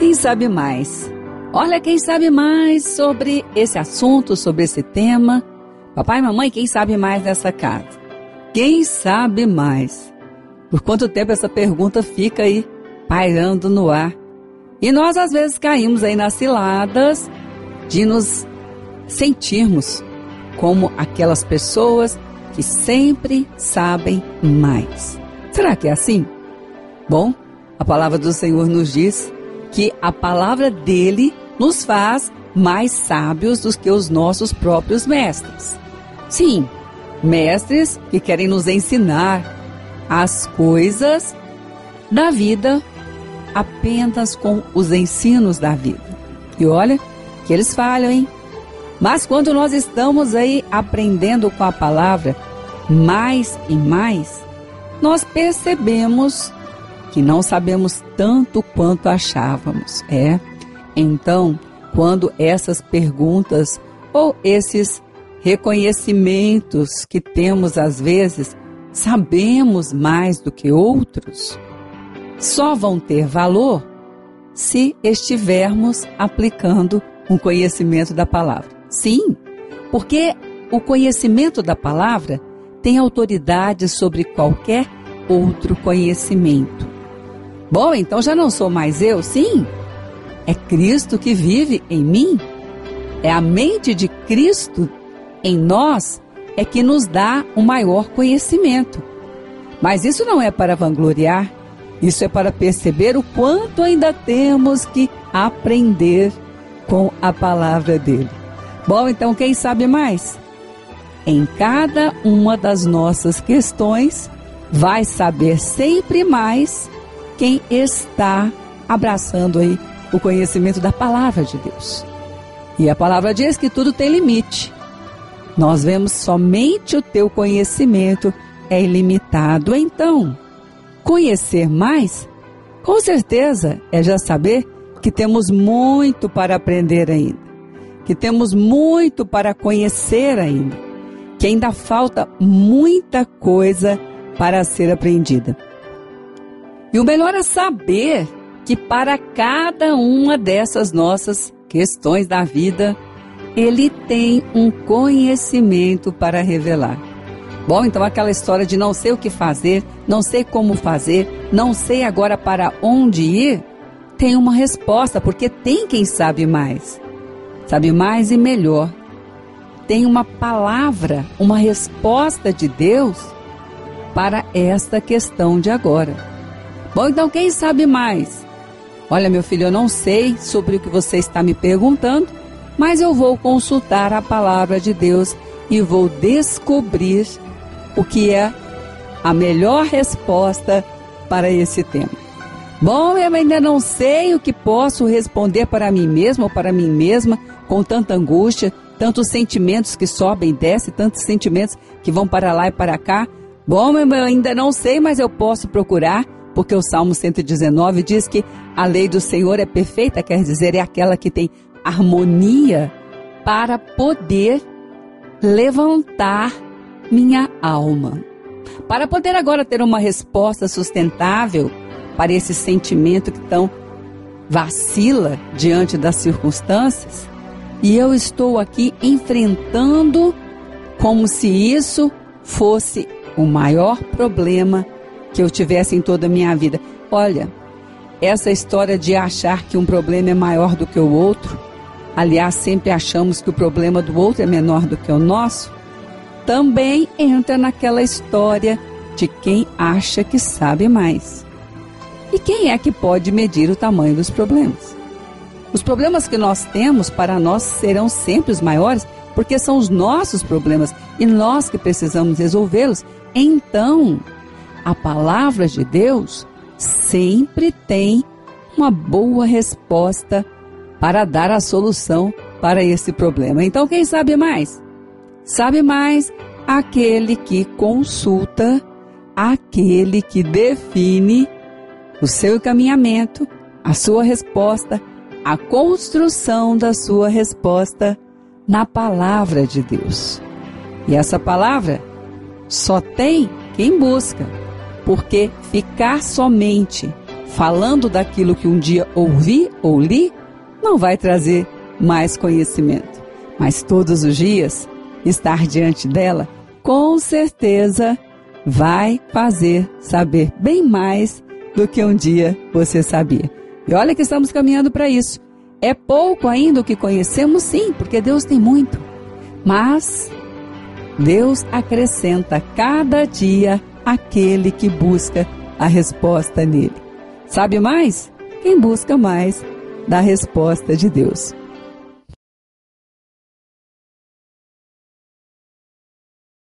Quem sabe mais? Olha, quem sabe mais sobre esse assunto, sobre esse tema? Papai e mamãe, quem sabe mais nessa casa? Quem sabe mais? Por quanto tempo essa pergunta fica aí pairando no ar? E nós às vezes caímos aí nas ciladas de nos sentirmos como aquelas pessoas que sempre sabem mais. Será que é assim? Bom, a palavra do Senhor nos diz que a palavra dele nos faz mais sábios do que os nossos próprios mestres. Sim, mestres que querem nos ensinar as coisas da vida apenas com os ensinos da vida. E olha que eles falham, hein? Mas quando nós estamos aí aprendendo com a palavra mais e mais, nós percebemos que não sabemos tanto quanto achávamos. É. Então, quando essas perguntas ou esses reconhecimentos que temos às vezes, sabemos mais do que outros, só vão ter valor se estivermos aplicando um conhecimento da palavra. Sim, porque o conhecimento da palavra tem autoridade sobre qualquer outro conhecimento. Bom, então já não sou mais eu, sim? É Cristo que vive em mim? É a mente de Cristo em nós é que nos dá o um maior conhecimento. Mas isso não é para vangloriar, isso é para perceber o quanto ainda temos que aprender com a palavra dele. Bom, então quem sabe mais? Em cada uma das nossas questões, vai saber sempre mais quem está abraçando aí o conhecimento da palavra de Deus. E a palavra diz que tudo tem limite. Nós vemos somente o teu conhecimento é ilimitado. Então, conhecer mais, com certeza, é já saber que temos muito para aprender ainda que temos muito para conhecer ainda, que ainda falta muita coisa para ser aprendida. E o melhor é saber que para cada uma dessas nossas questões da vida, ele tem um conhecimento para revelar. Bom, então aquela história de não sei o que fazer, não sei como fazer, não sei agora para onde ir, tem uma resposta, porque tem quem sabe mais sabe mais e melhor. Tem uma palavra, uma resposta de Deus para esta questão de agora. Bom, então quem sabe mais? Olha, meu filho, eu não sei sobre o que você está me perguntando, mas eu vou consultar a palavra de Deus e vou descobrir o que é a melhor resposta para esse tema. Bom, eu ainda não sei o que posso responder para mim mesmo ou para mim mesma com tanta angústia, tantos sentimentos que sobem e descem, tantos sentimentos que vão para lá e para cá. Bom, eu ainda não sei, mas eu posso procurar, porque o Salmo 119 diz que a lei do Senhor é perfeita, quer dizer, é aquela que tem harmonia para poder levantar minha alma. Para poder agora ter uma resposta sustentável para esse sentimento que tão vacila diante das circunstâncias, e eu estou aqui enfrentando como se isso fosse o maior problema que eu tivesse em toda a minha vida. Olha, essa história de achar que um problema é maior do que o outro, aliás, sempre achamos que o problema do outro é menor do que o nosso, também entra naquela história de quem acha que sabe mais. E quem é que pode medir o tamanho dos problemas? Os problemas que nós temos para nós serão sempre os maiores, porque são os nossos problemas e nós que precisamos resolvê-los. Então, a palavra de Deus sempre tem uma boa resposta para dar a solução para esse problema. Então, quem sabe mais? Sabe mais aquele que consulta, aquele que define o seu encaminhamento, a sua resposta, a construção da sua resposta na palavra de Deus. E essa palavra só tem quem busca, porque ficar somente falando daquilo que um dia ouvi ou li, não vai trazer mais conhecimento. Mas todos os dias, estar diante dela, com certeza vai fazer saber bem mais do que um dia você sabia. E olha que estamos caminhando para isso. É pouco ainda o que conhecemos, sim, porque Deus tem muito. Mas Deus acrescenta cada dia aquele que busca a resposta nele. Sabe mais? Quem busca mais da resposta de Deus.